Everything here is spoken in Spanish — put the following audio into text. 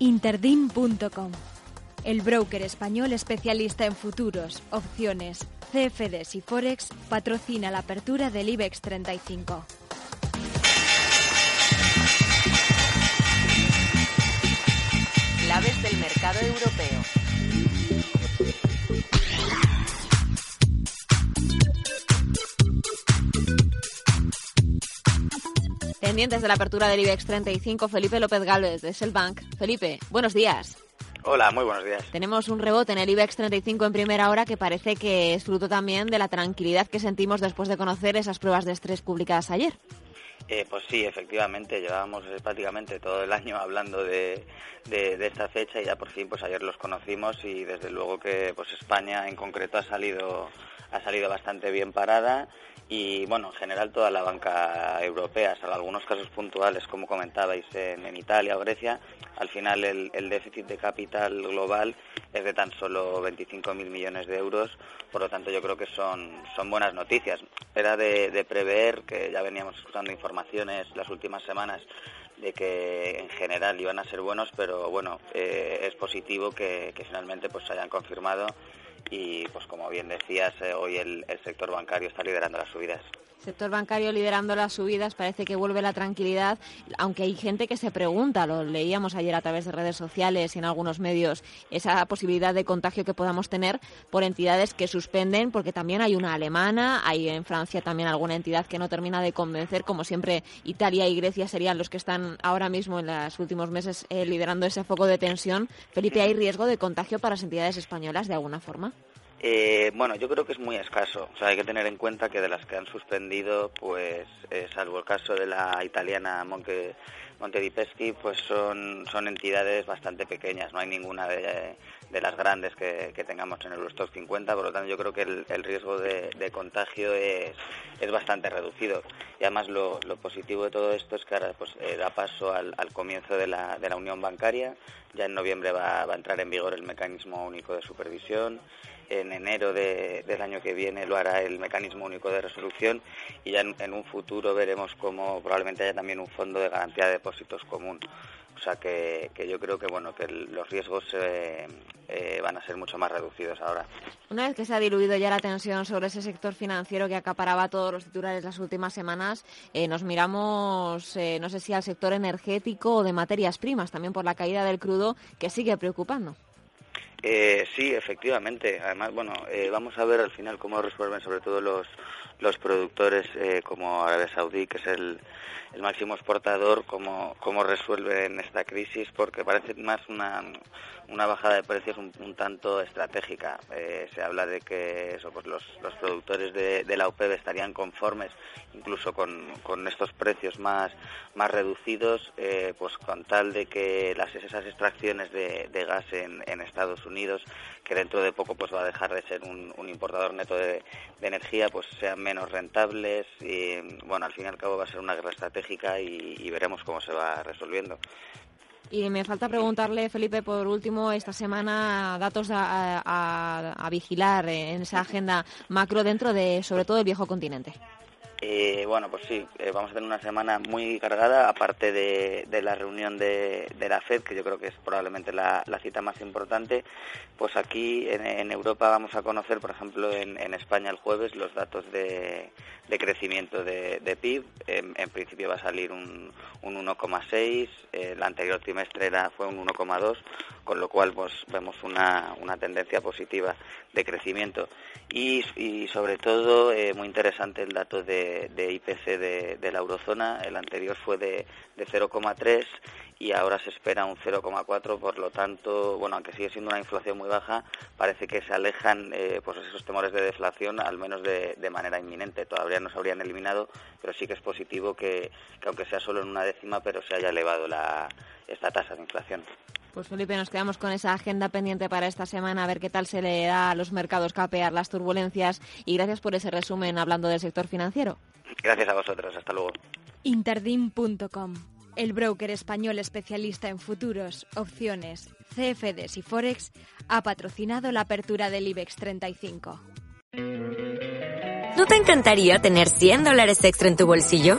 Interdim.com, el broker español especialista en futuros, opciones, CFDs y Forex, patrocina la apertura del IBEX 35. Claves del mercado europeo. Pendientes de la apertura del IBEX 35, Felipe López Gálvez de Selbank. Felipe, buenos días. Hola, muy buenos días. Tenemos un rebote en el IBEX 35 en primera hora que parece que es fruto también de la tranquilidad que sentimos después de conocer esas pruebas de estrés publicadas ayer. Eh, pues sí, efectivamente, llevábamos eh, prácticamente todo el año hablando de, de, esta fecha y ya por fin, pues ayer los conocimos y desde luego que pues España en concreto ha salido ha salido bastante bien parada y bueno, en general toda la banca europea, salvo algunos casos puntuales, como comentabais, en, Italia o Grecia, al final el, déficit de capital global es de tan solo 25.000 millones de euros, por lo tanto yo creo que son, son buenas noticias. Era de, prever, que ya veníamos escuchando informaciones las últimas semanas, de que en general iban a ser buenos, pero bueno, eh, es positivo que, que finalmente pues se hayan confirmado y pues como bien decías, eh, hoy el, sector bancario está liderando las subidas. Sector bancario liderando las subidas, parece que vuelve la tranquilidad, aunque hay gente que se pregunta, lo leíamos ayer a través de redes sociales y en algunos medios, esa posibilidad de contagio que podamos tener por entidades que suspenden, porque también hay una alemana, hay en Francia también alguna entidad que no termina de convencer, como siempre Italia y Grecia serían los que están ahora mismo en los últimos meses eh, liderando ese foco de tensión. Felipe, ¿hay riesgo de contagio para las entidades españolas de alguna forma? Eh, bueno, yo creo que es muy escaso. O sea, hay que tener en cuenta que de las que han suspendido, pues, eh, salvo el caso de la italiana Monte, Peschi, pues son, son entidades bastante pequeñas. No hay ninguna de, las grandes que, tengamos en el Eurostock 50. Por lo tanto, yo creo que el, riesgo de, contagio es, es bastante reducido. Y además, lo, positivo de todo esto es que ahora pues, eh, da paso al, comienzo de la, de la unión bancaria. Ya en noviembre va, va a entrar en vigor el mecanismo único de supervisión en enero del año que viene lo hará el mecanismo único de resolución y ya en, un futuro veremos cómo probablemente haya también un fondo de garantía de depósitos común. O sea que, yo creo que bueno que los riesgos eh, eh, van a ser mucho más reducidos ahora. Una vez que se ha diluido ya la tensión sobre ese sector financiero que acaparaba todos los titulares las últimas semanas, eh, nos miramos, no sé si al sector energético o de materias primas, también por la caída del crudo, que sigue preocupando. Eh, sí, efectivamente. Además, bueno, eh, vamos a ver al final cómo resuelven sobre todo los, los productores eh, como Arabia Saudí, que es el, el máximo exportador, cómo, cómo resuelven esta crisis, porque parece más una, una bajada de precios un, tanto estratégica. Eh, se habla de que eso, pues los, los productores de, la UPEB estarían conformes incluso con, con estos precios más, más reducidos, eh, pues con tal de que las, esas extracciones de, de gas en, en, Estados Unidos, que dentro de poco pues va a dejar de ser un, importador neto de, energía, pues sean menos rentables y bueno, al fin y al cabo va a ser una guerra estratégica y, y veremos cómo se va resolviendo. Y me falta preguntarle, Felipe, por último, esta semana datos a, vigilar en esa agenda macro dentro de, sobre todo, el viejo continente. Eh, bueno, pues sí, eh, vamos a tener una semana muy cargada, aparte de, la reunión de, la FED, que yo creo que es probablemente la, cita más importante. Pues aquí en, Europa vamos a conocer, por ejemplo, en, España el jueves los datos de, crecimiento de, PIB. En, principio va a salir un, 1,6, el anterior trimestre era, fue un 1,2, con lo cual pues vemos una, tendencia positiva de crecimiento. Y, sobre todo, eh, muy interesante el dato de IPC de, la eurozona. El anterior fue de, de 0,3 y ahora se espera un 0,4. Por lo tanto, bueno, aunque sigue siendo una inflación muy baja, parece que se alejan eh, pues esos temores de deflación, al menos de, manera inminente. Todavía no se habrían eliminado, pero sí que es positivo que, aunque sea solo en una décima, pero se haya elevado esta tasa de inflación. Pues Felipe, nos quedamos con esa agenda pendiente para esta semana, a ver qué tal se le da a los mercados capear las turbulencias y gracias por ese resumen hablando del sector financiero. Gracias a vosotros, hasta luego. Interdim.com, el broker español especialista en futuros, opciones, CFDs y Forex, ha patrocinado la apertura del IBEX 35. ¿No te encantaría tener 100 dólares extra en tu bolsillo?